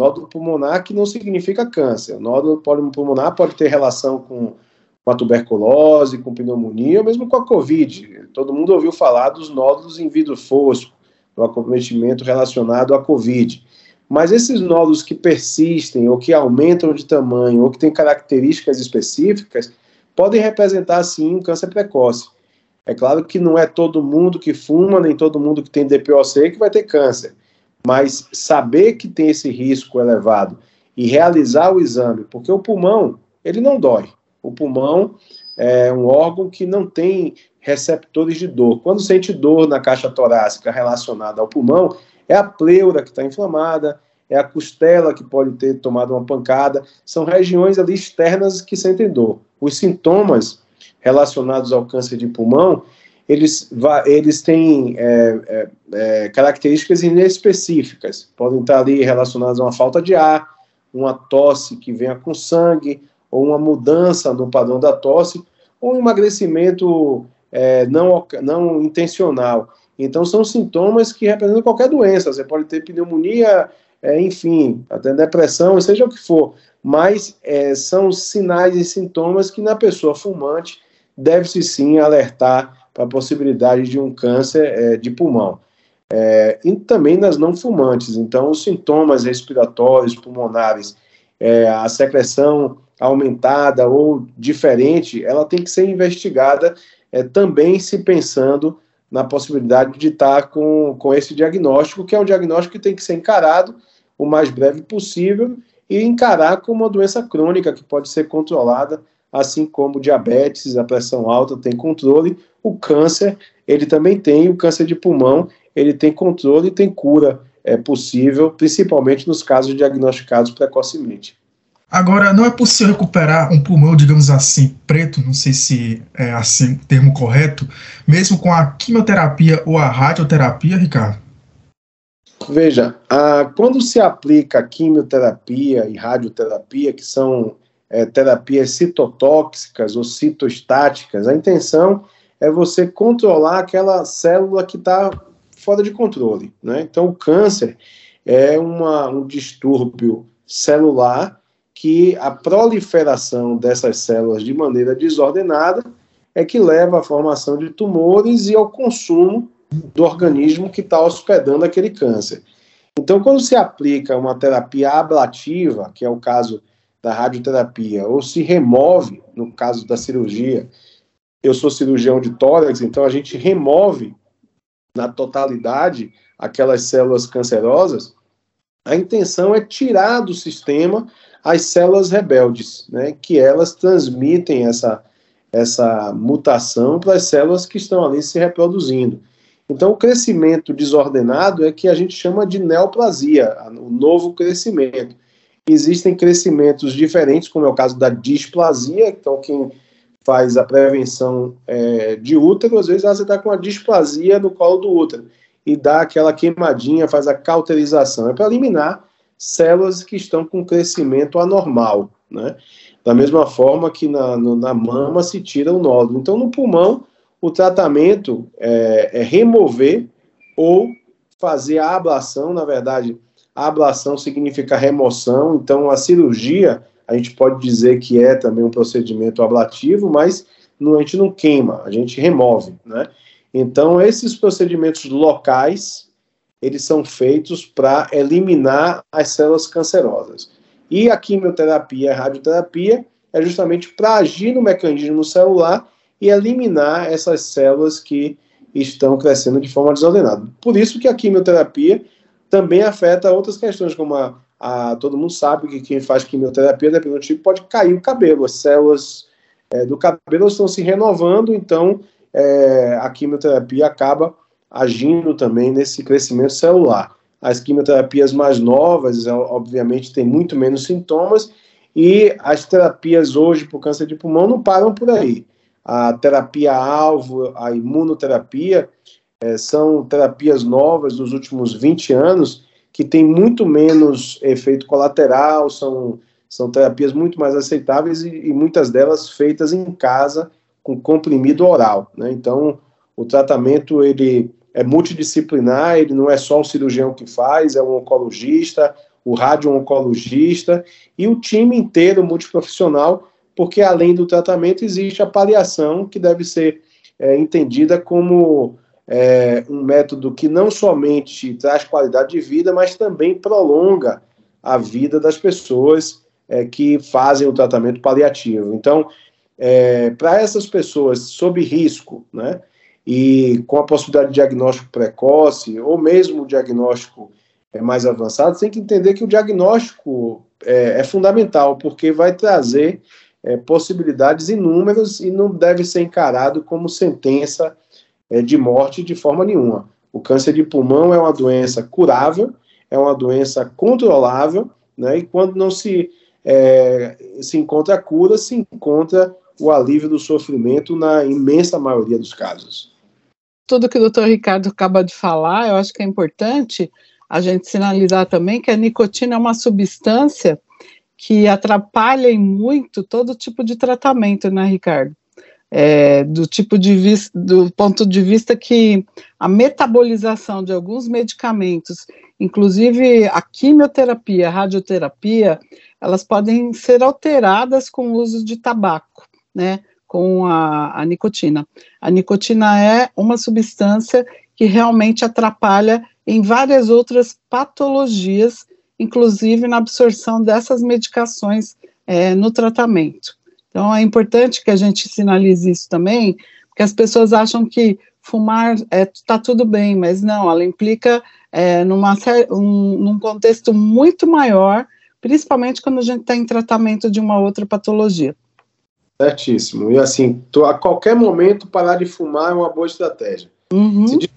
Nódulo pulmonar que não significa câncer. Nódulo pulmonar pode ter relação com, com a tuberculose, com pneumonia, ou mesmo com a Covid. Todo mundo ouviu falar dos nódulos em vidro fosco, do acometimento relacionado à Covid. Mas esses nódulos que persistem, ou que aumentam de tamanho, ou que têm características específicas, podem representar, sim, um câncer precoce. É claro que não é todo mundo que fuma, nem todo mundo que tem DPOC que vai ter câncer mas saber que tem esse risco elevado e realizar o exame, porque o pulmão, ele não dói. O pulmão é um órgão que não tem receptores de dor. Quando sente dor na caixa torácica relacionada ao pulmão, é a pleura que está inflamada, é a costela que pode ter tomado uma pancada, são regiões ali externas que sentem dor. Os sintomas relacionados ao câncer de pulmão, eles, eles têm é, é, é, características inespecíficas. Podem estar ali relacionadas a uma falta de ar, uma tosse que venha com sangue, ou uma mudança no padrão da tosse, ou um emagrecimento é, não, não intencional. Então, são sintomas que representam qualquer doença. Você pode ter pneumonia é, enfim, até depressão, seja o que for, mas é, são sinais e sintomas que na pessoa fumante deve-se sim alertar para a possibilidade de um câncer é, de pulmão. É, e também nas não fumantes. Então, os sintomas respiratórios, pulmonares, é, a secreção aumentada ou diferente, ela tem que ser investigada é, também se pensando na possibilidade de estar com, com esse diagnóstico, que é um diagnóstico que tem que ser encarado o mais breve possível e encarar como uma doença crônica que pode ser controlada, assim como diabetes, a pressão alta tem controle, o câncer, ele também tem, o câncer de pulmão, ele tem controle e tem cura é possível, principalmente nos casos diagnosticados precocemente. Agora, não é possível recuperar um pulmão, digamos assim, preto, não sei se é assim o termo correto, mesmo com a quimioterapia ou a radioterapia, Ricardo? Veja, a, quando se aplica quimioterapia e radioterapia, que são é, terapias citotóxicas ou citostáticas, a intenção é você controlar aquela célula que está fora de controle. Né? Então, o câncer é uma, um distúrbio celular que a proliferação dessas células de maneira desordenada é que leva à formação de tumores e ao consumo do organismo que está hospedando aquele câncer. Então, quando se aplica uma terapia ablativa, que é o caso da radioterapia, ou se remove, no caso da cirurgia, eu sou cirurgião de tórax, então a gente remove na totalidade aquelas células cancerosas, a intenção é tirar do sistema as células rebeldes, né, que elas transmitem essa, essa mutação para as células que estão ali se reproduzindo. Então, o crescimento desordenado é que a gente chama de neoplasia, o novo crescimento. Existem crescimentos diferentes, como é o caso da displasia, então quem faz a prevenção é, de útero, às vezes você está com a displasia no colo do útero e dá aquela queimadinha, faz a cauterização. É para eliminar células que estão com crescimento anormal, né? Da mesma forma que na, no, na mama se tira o nódulo. Então, no pulmão, o tratamento é, é remover ou fazer a ablação, na verdade, a ablação significa remoção, então a cirurgia a gente pode dizer que é também um procedimento ablativo, mas não, a gente não queima, a gente remove, né? Então, esses procedimentos locais, eles são feitos para eliminar as células cancerosas. E a quimioterapia, a radioterapia, é justamente para agir no mecanismo celular e eliminar essas células que estão crescendo de forma desordenada. Por isso que a quimioterapia também afeta outras questões, como a, a todo mundo sabe que quem faz quimioterapia, dependendo do tipo, pode cair o cabelo, as células é, do cabelo estão se renovando, então é, a quimioterapia acaba agindo também nesse crescimento celular. As quimioterapias mais novas, obviamente, têm muito menos sintomas, e as terapias hoje por câncer de pulmão não param por aí. A terapia-alvo, a imunoterapia, é, são terapias novas dos últimos 20 anos, que têm muito menos efeito colateral, são, são terapias muito mais aceitáveis e, e muitas delas feitas em casa, com comprimido oral. Né? Então, o tratamento ele é multidisciplinar, ele não é só o cirurgião que faz, é um oncologista, o radio-oncologista e o time inteiro multiprofissional, porque além do tratamento existe a paliação, que deve ser é, entendida como é, um método que não somente traz qualidade de vida, mas também prolonga a vida das pessoas é, que fazem o tratamento paliativo. Então, é, para essas pessoas sob risco, né, e com a possibilidade de diagnóstico precoce, ou mesmo o diagnóstico é, mais avançado, tem que entender que o diagnóstico é, é fundamental, porque vai trazer é, possibilidades inúmeras e não deve ser encarado como sentença de morte de forma nenhuma. O câncer de pulmão é uma doença curável, é uma doença controlável, né, e quando não se, é, se encontra a cura, se encontra o alívio do sofrimento na imensa maioria dos casos. Tudo que o doutor Ricardo acaba de falar, eu acho que é importante a gente sinalizar também que a nicotina é uma substância que atrapalha muito todo tipo de tratamento, né, Ricardo? É, do tipo de vista, do ponto de vista que a metabolização de alguns medicamentos, inclusive a quimioterapia, a radioterapia, elas podem ser alteradas com o uso de tabaco, né? Com a, a nicotina. A nicotina é uma substância que realmente atrapalha em várias outras patologias, inclusive na absorção dessas medicações é, no tratamento. Então é importante que a gente sinalize isso também, porque as pessoas acham que fumar está é, tá tudo bem, mas não, ela implica é, numa, um, num contexto muito maior, principalmente quando a gente está em tratamento de uma outra patologia. Certíssimo. E assim, tu, a qualquer momento parar de fumar é uma boa estratégia. Uhum. Se diz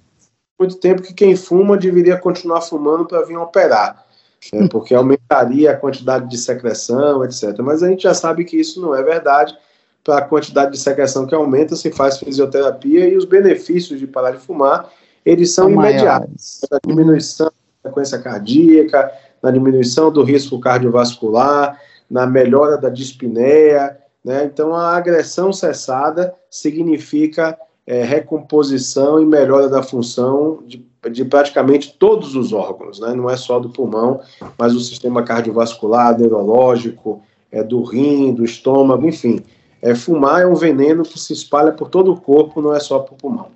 muito tempo que quem fuma deveria continuar fumando para vir operar né, porque aumentaria a quantidade de secreção, etc. Mas a gente já sabe que isso não é verdade. Para a quantidade de secreção que aumenta, se faz fisioterapia e os benefícios de parar de fumar, eles são, são imediatos. Na diminuição da frequência cardíaca, na diminuição do risco cardiovascular, na melhora da dispneia. Né? Então, a agressão cessada significa é, recomposição e melhora da função de de praticamente todos os órgãos, né? não é só do pulmão, mas o sistema cardiovascular, neurológico, é do rim, do estômago, enfim. É, fumar é um veneno que se espalha por todo o corpo, não é só para o pulmão.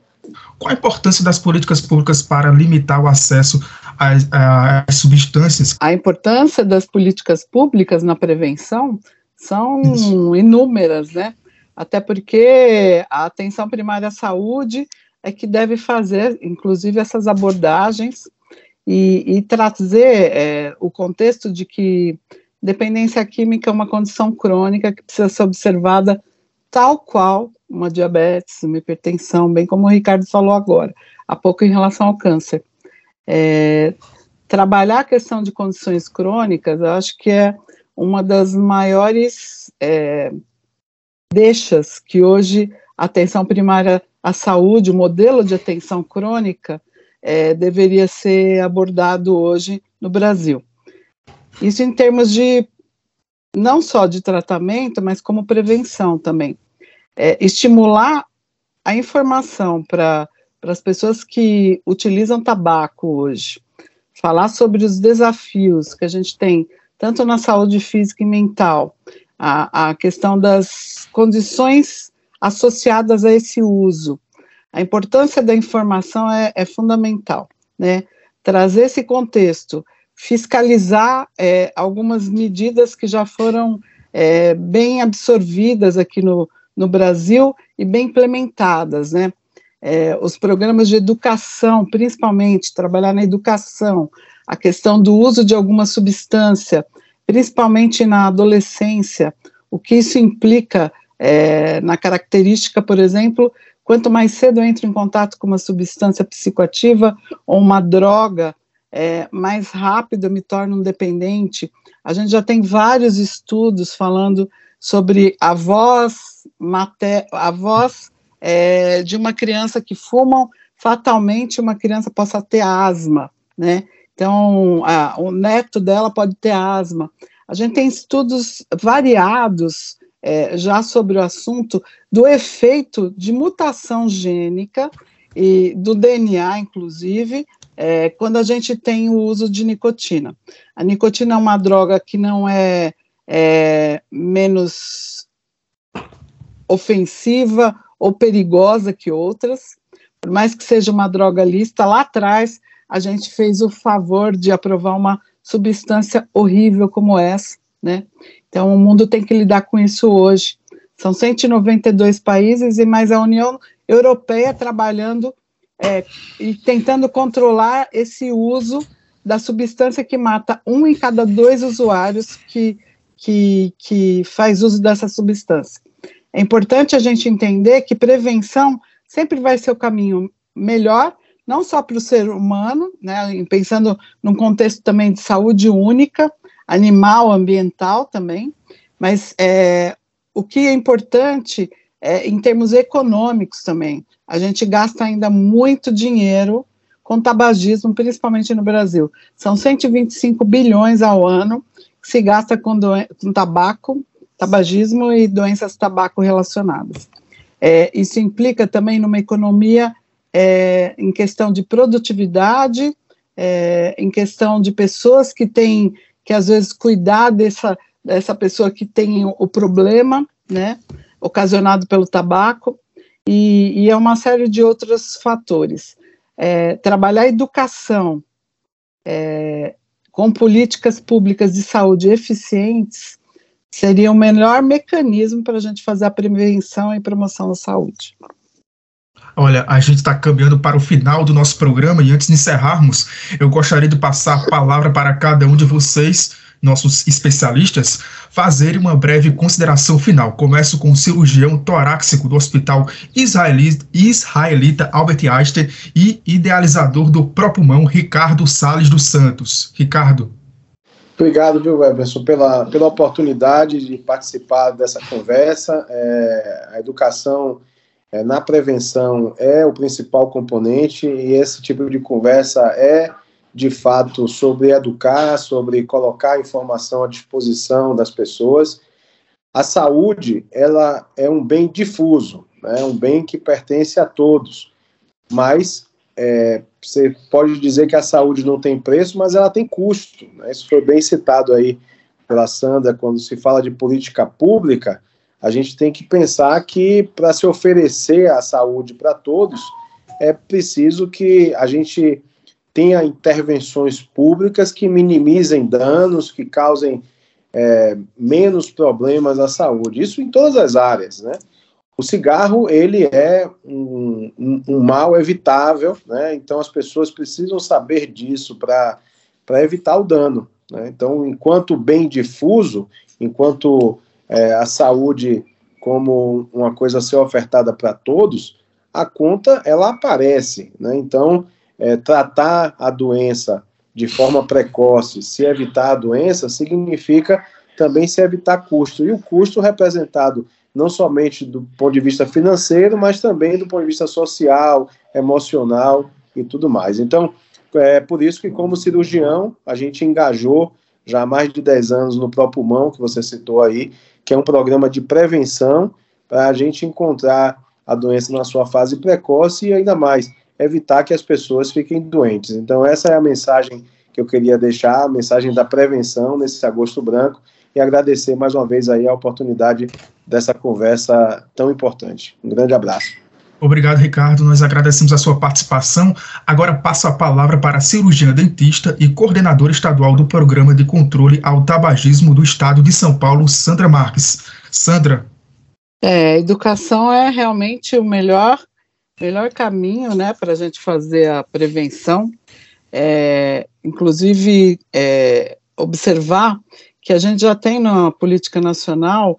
Qual a importância das políticas públicas para limitar o acesso às, às substâncias? A importância das políticas públicas na prevenção são Isso. inúmeras, né? Até porque a atenção primária à saúde é que deve fazer, inclusive, essas abordagens e, e trazer é, o contexto de que dependência química é uma condição crônica que precisa ser observada tal qual uma diabetes, uma hipertensão, bem como o Ricardo falou agora, há pouco em relação ao câncer. É, trabalhar a questão de condições crônicas, eu acho que é uma das maiores é, deixas que hoje a atenção primária a saúde, o modelo de atenção crônica, é, deveria ser abordado hoje no Brasil. Isso em termos de não só de tratamento, mas como prevenção também. É, estimular a informação para as pessoas que utilizam tabaco hoje, falar sobre os desafios que a gente tem, tanto na saúde física e mental, a, a questão das condições associadas a esse uso. A importância da informação é, é fundamental, né? Trazer esse contexto, fiscalizar é, algumas medidas que já foram é, bem absorvidas aqui no, no Brasil e bem implementadas, né? É, os programas de educação, principalmente, trabalhar na educação, a questão do uso de alguma substância, principalmente na adolescência, o que isso implica é, na característica, por exemplo, quanto mais cedo eu entro em contato com uma substância psicoativa ou uma droga, é, mais rápido eu me torno um dependente. A gente já tem vários estudos falando sobre a voz, a voz é, de uma criança que fuma, fatalmente uma criança possa ter asma, né? Então, a, o neto dela pode ter asma. A gente tem estudos variados é, já sobre o assunto do efeito de mutação gênica e do DNA, inclusive, é, quando a gente tem o uso de nicotina. A nicotina é uma droga que não é, é menos ofensiva ou perigosa que outras, por mais que seja uma droga lista, lá atrás a gente fez o favor de aprovar uma substância horrível como essa, né? Então, o mundo tem que lidar com isso hoje. São 192 países e mais a União Europeia trabalhando é, e tentando controlar esse uso da substância que mata um em cada dois usuários que, que, que faz uso dessa substância. É importante a gente entender que prevenção sempre vai ser o caminho melhor, não só para o ser humano, né, pensando num contexto também de saúde única, animal, ambiental também, mas é, o que é importante é, em termos econômicos também. A gente gasta ainda muito dinheiro com tabagismo, principalmente no Brasil. São 125 bilhões ao ano que se gasta com, com tabaco, tabagismo e doenças tabaco relacionadas. É, isso implica também numa economia é, em questão de produtividade, é, em questão de pessoas que têm que às vezes cuidar dessa, dessa pessoa que tem o, problema, né, ocasionado pelo tabaco, e, e, é uma série de outros fatores. É, trabalhar a educação é, com políticas públicas de saúde eficientes seria o melhor mecanismo para a gente fazer a prevenção e promoção da saúde. Olha, a gente está caminhando para o final do nosso programa e antes de encerrarmos, eu gostaria de passar a palavra para cada um de vocês, nossos especialistas, fazerem uma breve consideração final. Começo com o cirurgião torácico do Hospital Israelita, Albert Einstein e idealizador do Propulmão, Ricardo Sales dos Santos. Ricardo. Obrigado, viu, Everson, pela, pela oportunidade de participar dessa conversa. É, a educação é, na prevenção é o principal componente e esse tipo de conversa é, de fato, sobre educar, sobre colocar informação à disposição das pessoas. A saúde, ela é um bem difuso, né, um bem que pertence a todos, mas é, você pode dizer que a saúde não tem preço, mas ela tem custo. Né? Isso foi bem citado aí pela Sandra, quando se fala de política pública, a gente tem que pensar que para se oferecer a saúde para todos, é preciso que a gente tenha intervenções públicas que minimizem danos, que causem é, menos problemas à saúde. Isso em todas as áreas, né? O cigarro, ele é um, um, um mal evitável, né? Então as pessoas precisam saber disso para evitar o dano. Né? Então, enquanto bem difuso, enquanto é, a saúde como uma coisa a ser ofertada para todos, a conta ela aparece. Né? Então, é, tratar a doença de forma precoce, se evitar a doença, significa também se evitar custo. E o custo representado não somente do ponto de vista financeiro, mas também do ponto de vista social, emocional e tudo mais. Então, é por isso que, como cirurgião, a gente engajou já há mais de 10 anos no próprio Pulmão, que você citou aí, que é um programa de prevenção para a gente encontrar a doença na sua fase precoce e ainda mais evitar que as pessoas fiquem doentes. Então, essa é a mensagem que eu queria deixar, a mensagem da prevenção nesse agosto branco e agradecer mais uma vez aí a oportunidade dessa conversa tão importante. Um grande abraço. Obrigado, Ricardo. Nós agradecemos a sua participação. Agora passo a palavra para a cirurgiã dentista e coordenadora estadual do Programa de Controle ao Tabagismo do Estado de São Paulo, Sandra Marques. Sandra. É, educação é realmente o melhor, melhor caminho né, para a gente fazer a prevenção. É, inclusive, é, observar que a gente já tem na política nacional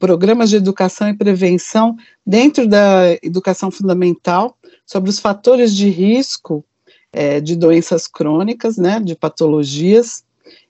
programas de educação e prevenção dentro da educação fundamental sobre os fatores de risco é, de doenças crônicas, né, de patologias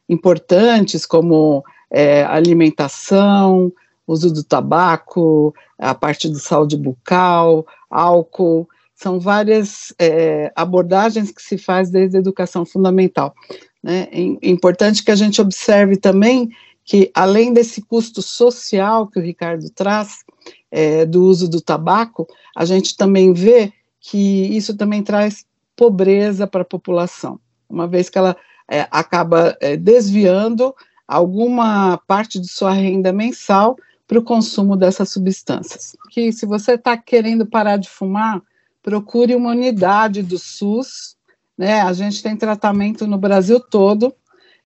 importantes como é, alimentação, uso do tabaco, a parte de saúde bucal, álcool, são várias é, abordagens que se faz desde a educação fundamental. Né? É importante que a gente observe também que, além desse custo social que o Ricardo traz, é, do uso do tabaco, a gente também vê que isso também traz pobreza para a população, uma vez que ela é, acaba é, desviando alguma parte de sua renda mensal para o consumo dessas substâncias. Que se você está querendo parar de fumar, procure uma unidade do SUS né? A gente tem tratamento no Brasil todo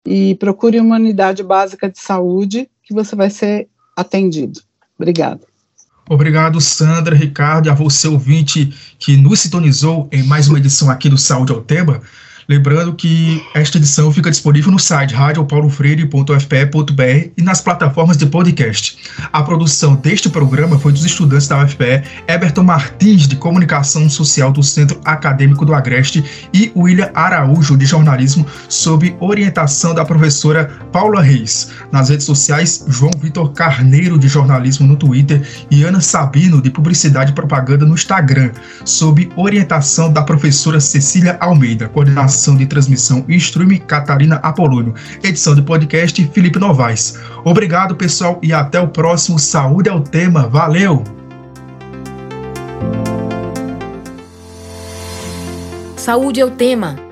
e procure uma unidade básica de saúde que você vai ser atendido. Obrigada. Obrigado, Sandra, Ricardo, e a você ouvinte que nos sintonizou em mais uma edição aqui do Saúde ao Tema. Lembrando que esta edição fica disponível no site radiopaulofreire.fpe.br e nas plataformas de podcast. A produção deste programa foi dos estudantes da UFPE, Eberton Martins, de Comunicação Social do Centro Acadêmico do Agreste, e William Araújo, de Jornalismo, sob orientação da professora Paula Reis. Nas redes sociais, João Vitor Carneiro, de Jornalismo, no Twitter, e Ana Sabino, de Publicidade e Propaganda, no Instagram, sob orientação da professora Cecília Almeida. Coordenação Coordenação de Transmissão e Streaming, Catarina Apolônio. Edição do podcast, Felipe Novaes. Obrigado, pessoal, e até o próximo Saúde é o Tema. Valeu! Saúde é o Tema